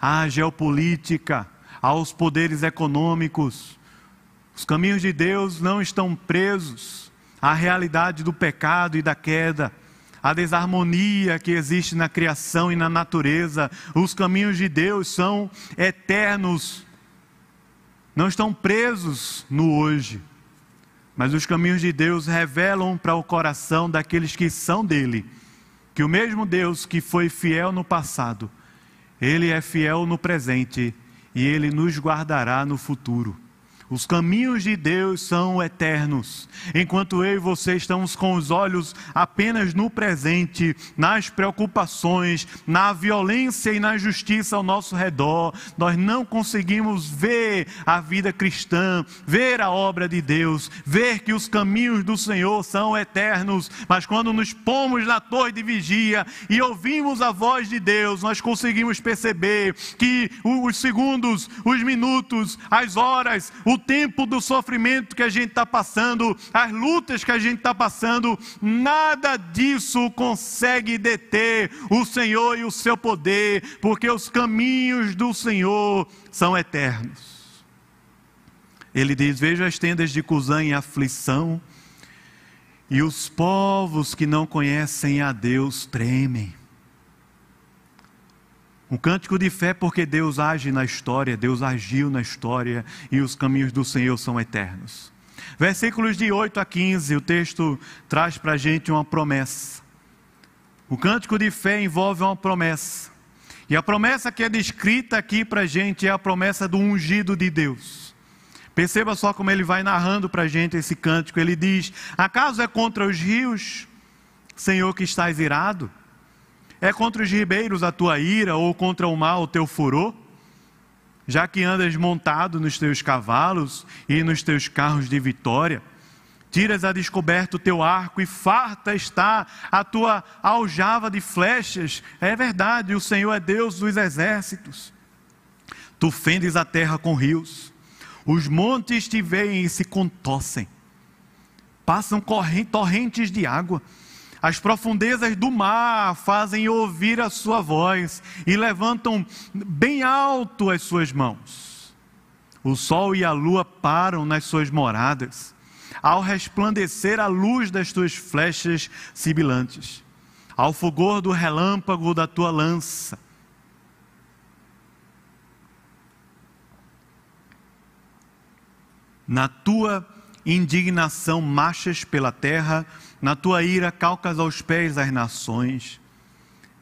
Speaker 1: à geopolítica, aos poderes econômicos. Os caminhos de Deus não estão presos à realidade do pecado e da queda, à desarmonia que existe na criação e na natureza. Os caminhos de Deus são eternos não estão presos no hoje, mas os caminhos de Deus revelam para o coração daqueles que são dele, que o mesmo Deus que foi fiel no passado, ele é fiel no presente e ele nos guardará no futuro. Os caminhos de Deus são eternos, enquanto eu e você estamos com os olhos apenas no presente, nas preocupações, na violência e na justiça ao nosso redor, nós não conseguimos ver a vida cristã, ver a obra de Deus, ver que os caminhos do Senhor são eternos. Mas quando nos pomos na torre de vigia e ouvimos a voz de Deus, nós conseguimos perceber que os segundos, os minutos, as horas, o tempo do sofrimento que a gente está passando, as lutas que a gente está passando, nada disso consegue deter o Senhor e o seu poder, porque os caminhos do Senhor são eternos. Ele diz: Veja as tendas de Cusã em aflição, e os povos que não conhecem a Deus tremem. Um cântico de fé porque Deus age na história, Deus agiu na história e os caminhos do Senhor são eternos. Versículos de 8 a 15, o texto traz para a gente uma promessa. O cântico de fé envolve uma promessa. E a promessa que é descrita aqui para a gente é a promessa do ungido de Deus. Perceba só como ele vai narrando para a gente esse cântico. Ele diz: Acaso é contra os rios, Senhor, que estás irado? É contra os ribeiros a tua ira, ou contra o mal o teu furor? Já que andas montado nos teus cavalos e nos teus carros de vitória, tiras a descoberto o teu arco e farta está a tua aljava de flechas. É verdade, o Senhor é Deus dos exércitos. Tu fendes a terra com rios, os montes te veem e se contossem, passam torrentes de água as profundezas do mar fazem ouvir a sua voz e levantam bem alto as suas mãos. O sol e a lua param nas suas moradas, ao resplandecer a luz das tuas flechas sibilantes, ao fulgor do relâmpago da tua lança. Na tua indignação marchas pela terra, na tua ira calcas aos pés as nações.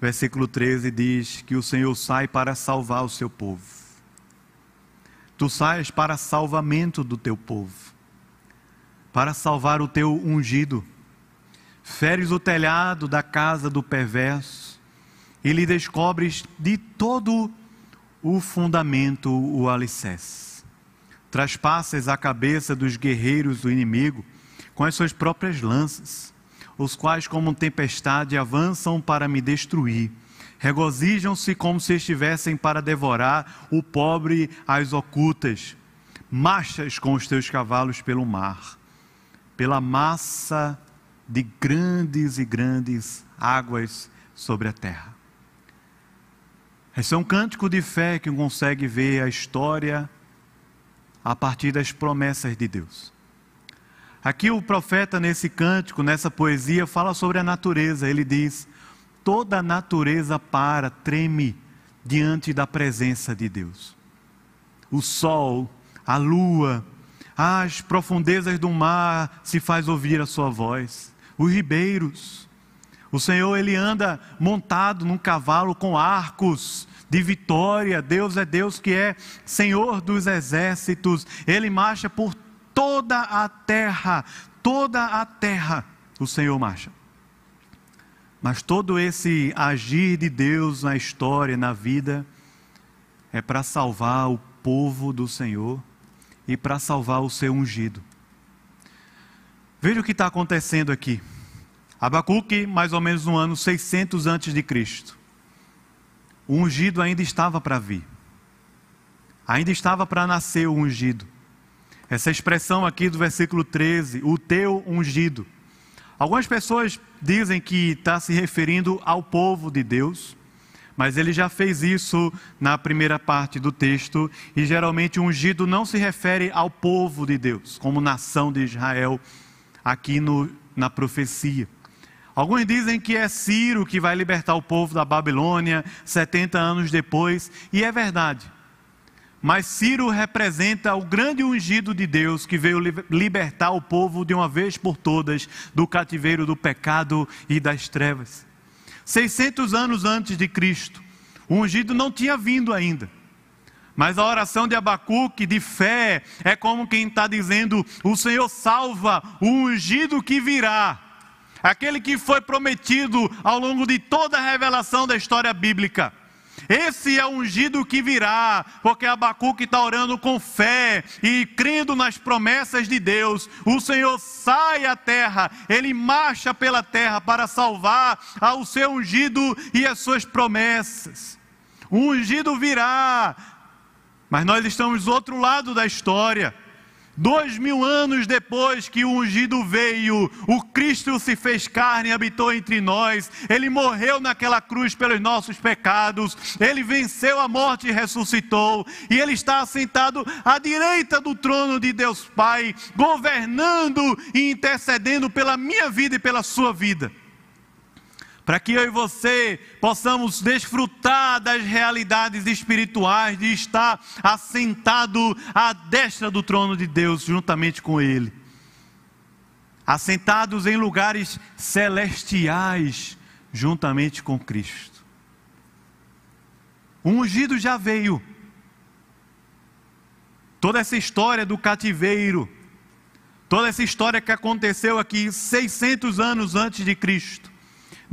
Speaker 1: Versículo 13 diz que o Senhor sai para salvar o seu povo. Tu sais para salvamento do teu povo, para salvar o teu ungido. Feres o telhado da casa do perverso e lhe descobres de todo o fundamento, o alicerce traspassas a cabeça dos guerreiros do inimigo com as suas próprias lanças, os quais, como tempestade, avançam para me destruir. Regozijam-se como se estivessem para devorar o pobre às ocultas. Marchas com os teus cavalos pelo mar, pela massa de grandes e grandes águas sobre a terra. Esse é um cântico de fé que consegue ver a história a partir das promessas de Deus. Aqui o profeta, nesse cântico, nessa poesia, fala sobre a natureza. Ele diz: toda a natureza para, treme diante da presença de Deus. O sol, a lua, as profundezas do mar se faz ouvir a sua voz. Os ribeiros. O Senhor ele anda montado num cavalo com arcos de vitória. Deus é Deus que é Senhor dos exércitos. Ele marcha por toda a terra, toda a terra. O Senhor marcha. Mas todo esse agir de Deus na história, na vida, é para salvar o povo do Senhor e para salvar o seu ungido. Veja o que está acontecendo aqui. Abacuque, mais ou menos no ano 600 antes de Cristo. O ungido ainda estava para vir. Ainda estava para nascer o ungido. Essa expressão aqui do versículo 13, o teu ungido. Algumas pessoas dizem que está se referindo ao povo de Deus, mas ele já fez isso na primeira parte do texto, e geralmente ungido não se refere ao povo de Deus, como nação de Israel, aqui no, na profecia. Alguns dizem que é Ciro que vai libertar o povo da Babilônia 70 anos depois, e é verdade. Mas Ciro representa o grande ungido de Deus que veio libertar o povo de uma vez por todas do cativeiro do pecado e das trevas. 600 anos antes de Cristo, o ungido não tinha vindo ainda. Mas a oração de Abacuque, de fé, é como quem está dizendo: O Senhor salva o ungido que virá, aquele que foi prometido ao longo de toda a revelação da história bíblica. Esse é o ungido que virá, porque Abacuque está orando com fé e crendo nas promessas de Deus. O Senhor sai à terra, ele marcha pela terra para salvar ao seu ungido e as suas promessas. O ungido virá, mas nós estamos do outro lado da história. Dois mil anos depois que o ungido veio, o Cristo se fez carne e habitou entre nós. Ele morreu naquela cruz pelos nossos pecados. Ele venceu a morte e ressuscitou. E ele está assentado à direita do trono de Deus Pai, governando e intercedendo pela minha vida e pela sua vida para que eu e você possamos desfrutar das realidades espirituais de estar assentado à destra do trono de Deus, juntamente com Ele. Assentados em lugares celestiais, juntamente com Cristo. O ungido já veio. Toda essa história do cativeiro, toda essa história que aconteceu aqui 600 anos antes de Cristo,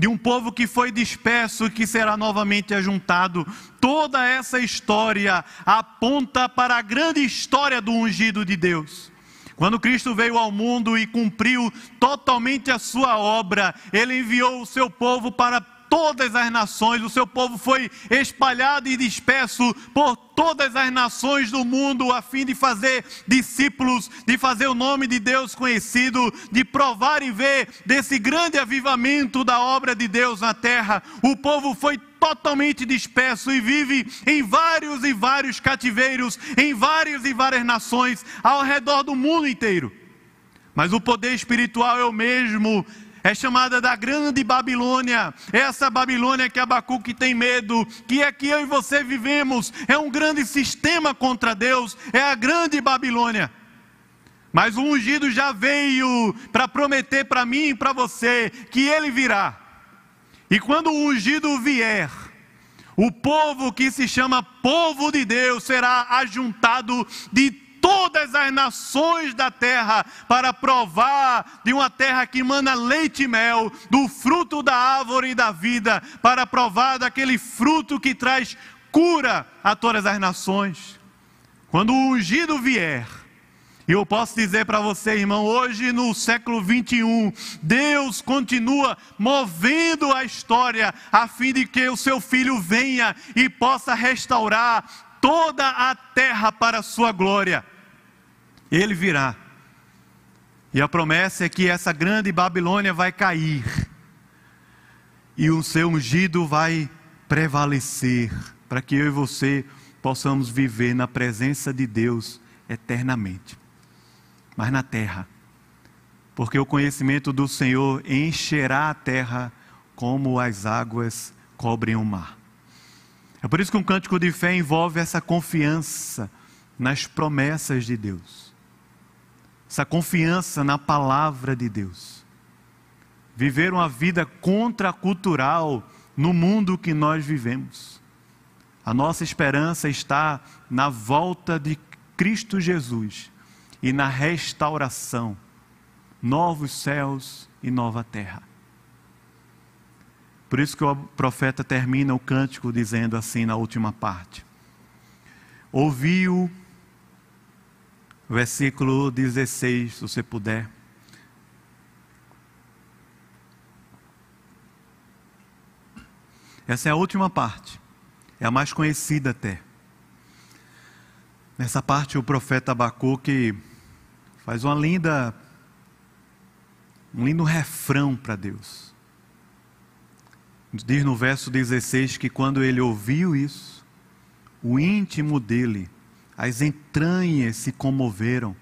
Speaker 1: de um povo que foi disperso e que será novamente ajuntado. Toda essa história aponta para a grande história do ungido de Deus. Quando Cristo veio ao mundo e cumpriu totalmente a sua obra, ele enviou o seu povo para todas as nações, o seu povo foi espalhado e disperso por todas as nações do mundo, a fim de fazer discípulos, de fazer o nome de Deus conhecido, de provar e ver desse grande avivamento da obra de Deus na terra. O povo foi totalmente disperso e vive em vários e vários cativeiros, em várias e várias nações ao redor do mundo inteiro. Mas o poder espiritual é o mesmo é chamada da grande Babilônia. Essa Babilônia que Abacuque tem medo, que é que eu e você vivemos, é um grande sistema contra Deus, é a grande Babilônia. Mas o ungido já veio para prometer para mim e para você que ele virá. E quando o ungido vier, o povo que se chama povo de Deus será ajuntado de todas as nações da terra para provar de uma terra que manda leite e mel, do fruto da árvore da vida, para provar daquele fruto que traz cura a todas as nações. Quando o ungido vier, e eu posso dizer para você, irmão, hoje no século 21, Deus continua movendo a história a fim de que o seu filho venha e possa restaurar toda a terra para a sua glória. Ele virá. E a promessa é que essa grande Babilônia vai cair. E o seu ungido vai prevalecer, para que eu e você possamos viver na presença de Deus eternamente. Mas na terra. Porque o conhecimento do Senhor encherá a terra como as águas cobrem o mar. É por isso que um cântico de fé envolve essa confiança nas promessas de Deus essa confiança na palavra de Deus. Viver uma vida contracultural no mundo que nós vivemos. A nossa esperança está na volta de Cristo Jesus e na restauração, novos céus e nova terra. Por isso que o profeta termina o cântico dizendo assim na última parte: Ouviu versículo 16, se você puder. Essa é a última parte, é a mais conhecida até. Nessa parte, o profeta Abacuque faz uma linda, um lindo refrão para Deus. Diz no verso 16 que quando ele ouviu isso, o íntimo dele as entranhas se comoveram.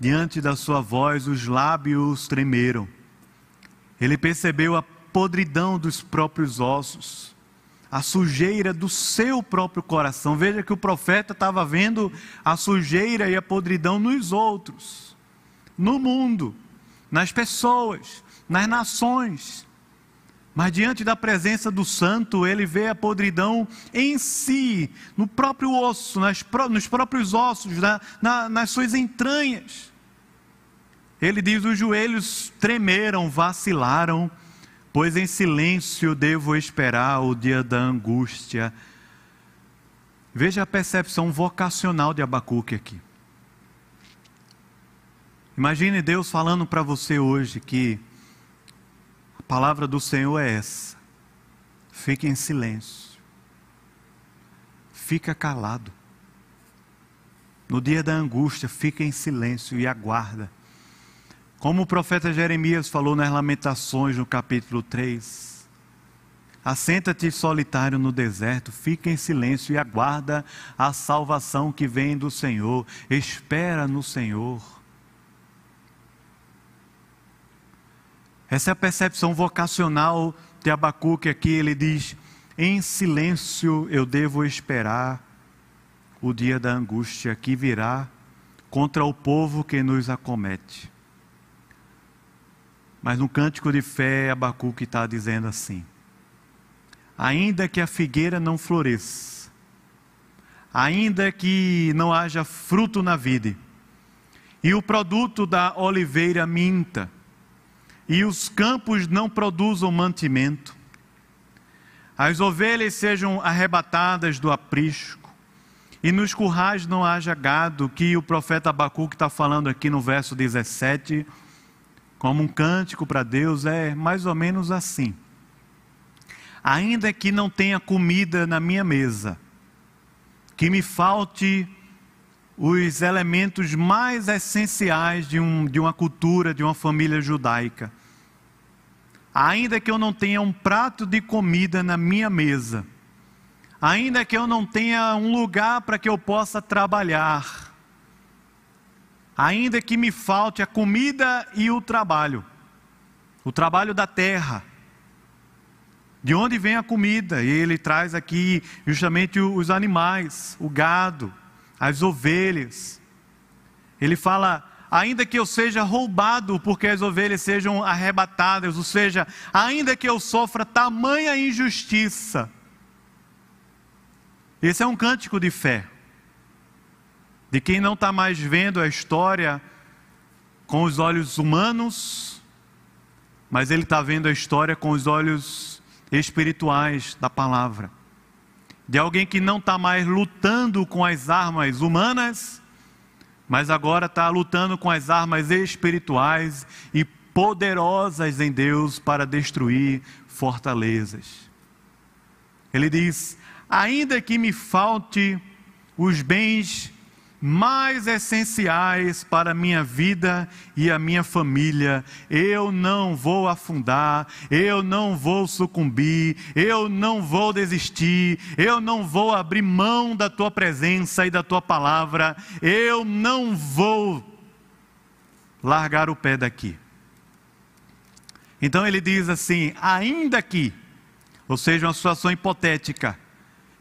Speaker 1: Diante da sua voz, os lábios tremeram. Ele percebeu a podridão dos próprios ossos. a sujeira do seu próprio coração. Veja que o profeta estava vendo a sujeira e a podridão nos outros, no mundo, nas pessoas, nas nações. Mas diante da presença do santo, ele vê a podridão em si, no próprio osso, nas, nos próprios ossos, na, na, nas suas entranhas. Ele diz: os joelhos tremeram, vacilaram, pois em silêncio devo esperar o dia da angústia. Veja a percepção vocacional de Abacuque aqui. Imagine Deus falando para você hoje que palavra do Senhor é essa. Fique em silêncio. Fica calado. No dia da angústia, fica em silêncio e aguarda como o profeta Jeremias falou nas Lamentações, no capítulo 3. Assenta-te solitário no deserto, fica em silêncio e aguarda a salvação que vem do Senhor. Espera no Senhor. Essa é a percepção vocacional de Abacuque aqui. Ele diz: Em silêncio eu devo esperar o dia da angústia que virá contra o povo que nos acomete. Mas no cântico de fé, Abacuque está dizendo assim: ainda que a figueira não floresça, ainda que não haja fruto na vide, e o produto da oliveira minta, e os campos não produzam mantimento, as ovelhas sejam arrebatadas do aprisco, e nos currais não haja gado, que o profeta Abacuque está falando aqui no verso 17 como um cântico para Deus, é mais ou menos assim. Ainda que não tenha comida na minha mesa, que me falte os elementos mais essenciais de, um, de uma cultura, de uma família judaica, ainda que eu não tenha um prato de comida na minha mesa, ainda que eu não tenha um lugar para que eu possa trabalhar, ainda que me falte a comida e o trabalho, o trabalho da terra. De onde vem a comida? E ele traz aqui justamente os animais, o gado, as ovelhas. Ele fala, ainda que eu seja roubado, porque as ovelhas sejam arrebatadas, ou seja, ainda que eu sofra tamanha injustiça. Esse é um cântico de fé de quem não está mais vendo a história com os olhos humanos, mas ele está vendo a história com os olhos espirituais da palavra. De alguém que não está mais lutando com as armas humanas, mas agora está lutando com as armas espirituais e poderosas em Deus para destruir fortalezas. Ele diz: ainda que me falte os bens mais essenciais para a minha vida e a minha família. Eu não vou afundar, eu não vou sucumbir, eu não vou desistir, eu não vou abrir mão da tua presença e da tua palavra, eu não vou largar o pé daqui. Então ele diz assim: ainda que, ou seja, uma situação hipotética,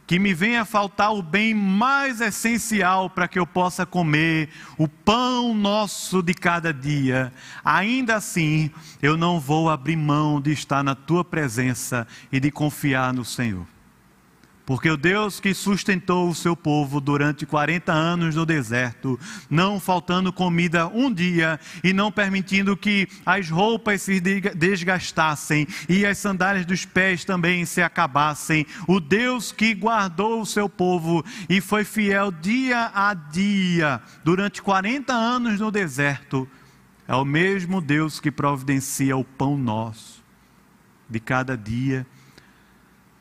Speaker 1: que me venha faltar o bem mais essencial para que eu possa comer, o pão nosso de cada dia, ainda assim eu não vou abrir mão de estar na tua presença e de confiar no Senhor. Porque o Deus que sustentou o seu povo durante 40 anos no deserto, não faltando comida um dia e não permitindo que as roupas se desgastassem e as sandálias dos pés também se acabassem, o Deus que guardou o seu povo e foi fiel dia a dia durante 40 anos no deserto, é o mesmo Deus que providencia o pão nosso de cada dia,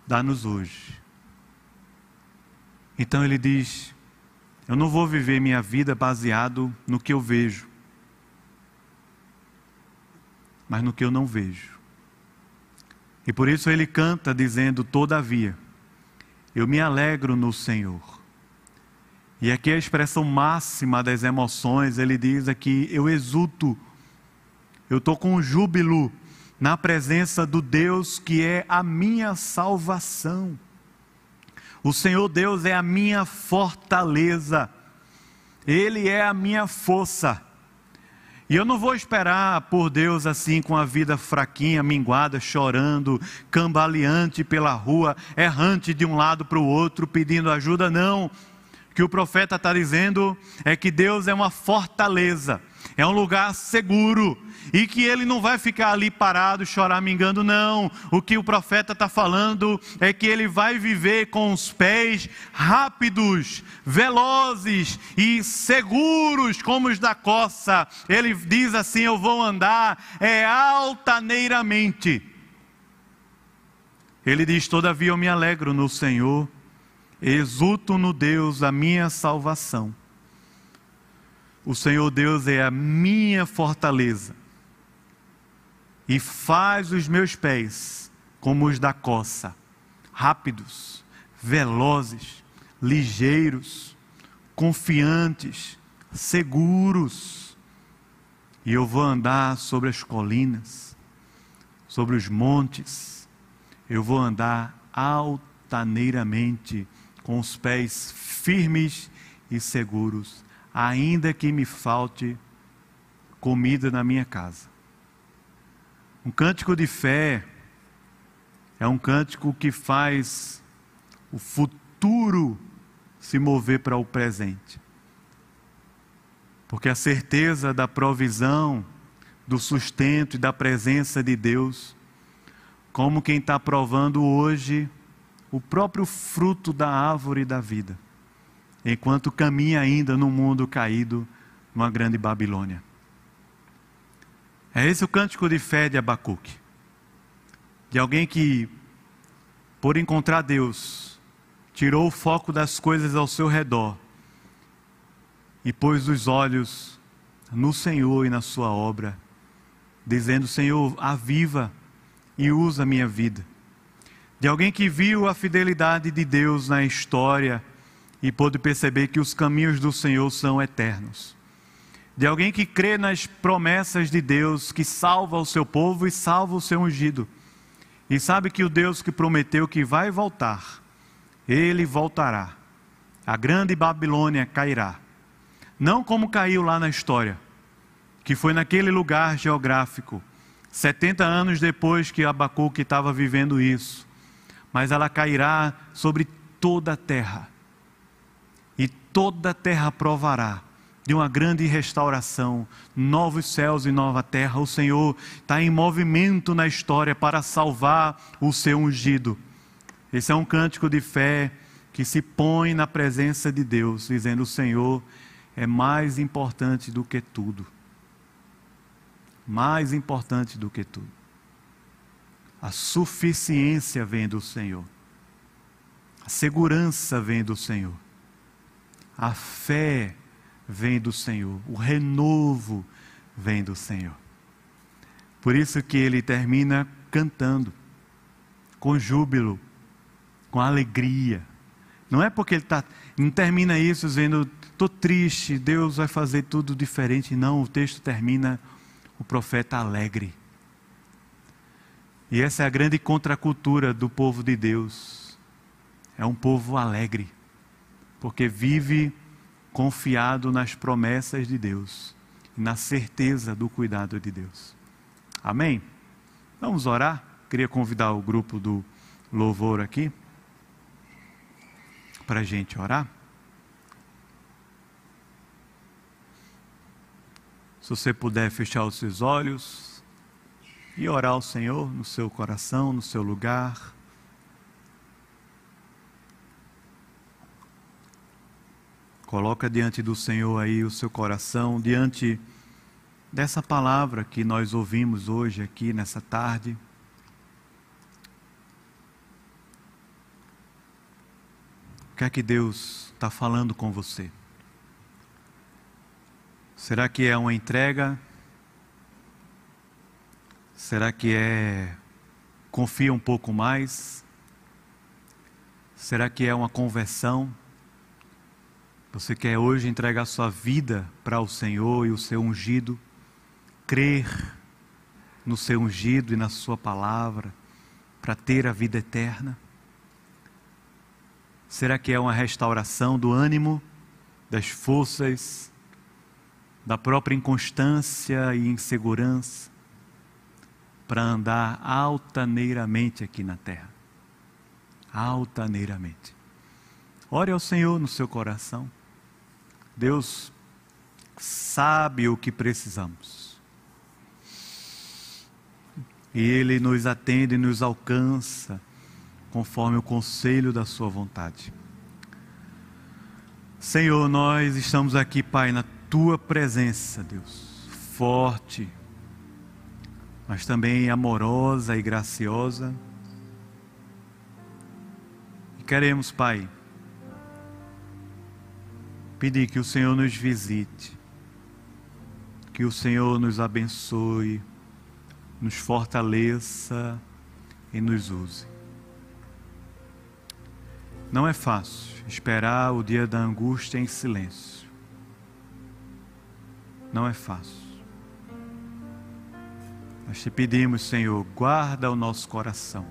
Speaker 1: dá-nos hoje então ele diz: Eu não vou viver minha vida baseado no que eu vejo, mas no que eu não vejo. E por isso ele canta dizendo: Todavia, eu me alegro no Senhor. E aqui a expressão máxima das emoções, ele diz aqui: Eu exulto, eu estou com júbilo na presença do Deus que é a minha salvação. O Senhor Deus é a minha fortaleza, Ele é a minha força. E eu não vou esperar por Deus assim com a vida fraquinha, minguada, chorando, cambaleante pela rua, errante de um lado para o outro, pedindo ajuda, não. O que o profeta está dizendo é que Deus é uma fortaleza, é um lugar seguro, e que ele não vai ficar ali parado, choramingando, não. O que o profeta está falando é que ele vai viver com os pés rápidos, velozes e seguros como os da coça. Ele diz assim: Eu vou andar é altaneiramente. Ele diz: Todavia eu me alegro no Senhor, exulto no Deus a minha salvação. O Senhor Deus é a minha fortaleza e faz os meus pés como os da coça, rápidos, velozes, ligeiros, confiantes, seguros. E eu vou andar sobre as colinas, sobre os montes, eu vou andar altaneiramente, com os pés firmes e seguros, ainda que me falte comida na minha casa. Um cântico de fé é um cântico que faz o futuro se mover para o presente. Porque a certeza da provisão, do sustento e da presença de Deus, como quem está provando hoje o próprio fruto da árvore da vida, enquanto caminha ainda no mundo caído, numa grande Babilônia. É esse o cântico de fé de Abacuque. De alguém que, por encontrar Deus, tirou o foco das coisas ao seu redor e pôs os olhos no Senhor e na Sua obra, dizendo: Senhor, aviva e usa a minha vida. De alguém que viu a fidelidade de Deus na história e pôde perceber que os caminhos do Senhor são eternos de alguém que crê nas promessas de Deus, que salva o seu povo e salva o seu ungido. E sabe que o Deus que prometeu que vai voltar, ele voltará. A grande Babilônia cairá. Não como caiu lá na história, que foi naquele lugar geográfico, 70 anos depois que Abacuque estava vivendo isso. Mas ela cairá sobre toda a terra. E toda a terra provará de uma grande restauração, novos céus e nova terra. O Senhor está em movimento na história para salvar o seu ungido. Esse é um cântico de fé que se põe na presença de Deus, dizendo: O Senhor é mais importante do que tudo. Mais importante do que tudo. A suficiência vem do Senhor. A segurança vem do Senhor. A fé vem do Senhor, o renovo vem do Senhor. Por isso que ele termina cantando, com júbilo, com alegria. Não é porque ele tá, não termina isso dizendo, estou triste, Deus vai fazer tudo diferente. Não, o texto termina, o profeta alegre. E essa é a grande contracultura do povo de Deus. É um povo alegre, porque vive confiado nas promessas de Deus, na certeza do cuidado de Deus. Amém? Vamos orar? Queria convidar o grupo do louvor aqui para a gente orar. Se você puder fechar os seus olhos e orar ao Senhor no seu coração, no seu lugar. Coloca diante do Senhor aí o seu coração, diante dessa palavra que nós ouvimos hoje aqui nessa tarde. O que é que Deus está falando com você? Será que é uma entrega? Será que é confia um pouco mais? Será que é uma conversão? Você quer hoje entregar sua vida para o Senhor e o seu ungido, crer no seu ungido e na sua palavra, para ter a vida eterna? Será que é uma restauração do ânimo, das forças, da própria inconstância e insegurança para andar altaneiramente aqui na terra? Altaneiramente. Ore ao Senhor no seu coração. Deus sabe o que precisamos. E Ele nos atende e nos alcança conforme o conselho da Sua vontade. Senhor, nós estamos aqui, Pai, na Tua presença, Deus, forte, mas também amorosa e graciosa. E queremos, Pai, pedir que o Senhor nos visite, que o Senhor nos abençoe, nos fortaleça e nos use. Não é fácil esperar o dia da angústia em silêncio. Não é fácil. Nós te pedimos, Senhor, guarda o nosso coração.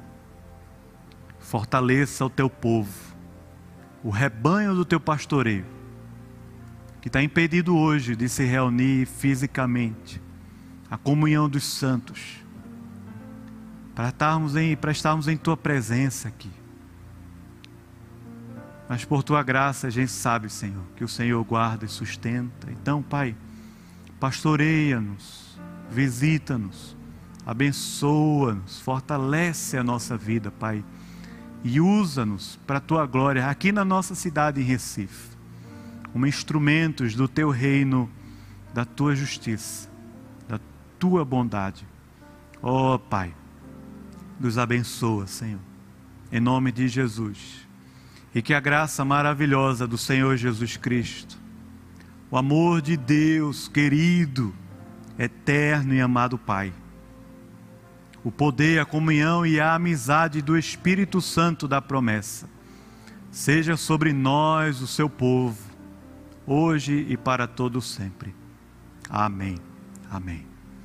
Speaker 1: Fortaleça o teu povo, o rebanho do teu pastoreio, que está impedido hoje de se reunir fisicamente, a comunhão dos santos, para estarmos em, para estarmos em tua presença aqui. Mas por tua graça a gente sabe, Senhor, que o Senhor guarda e sustenta. Então, Pai, pastoreia-nos, visita-nos, abençoa-nos, fortalece a nossa vida, Pai, e usa-nos para a tua glória aqui na nossa cidade em Recife, como instrumentos do teu reino, da tua justiça, da tua bondade. Ó oh, Pai, nos abençoa, Senhor, em nome de Jesus e que a graça maravilhosa do Senhor Jesus Cristo, o amor de Deus querido, eterno e amado Pai, o poder, a comunhão e a amizade do Espírito Santo da promessa, seja sobre nós, o seu povo, hoje e para todo sempre. Amém. Amém.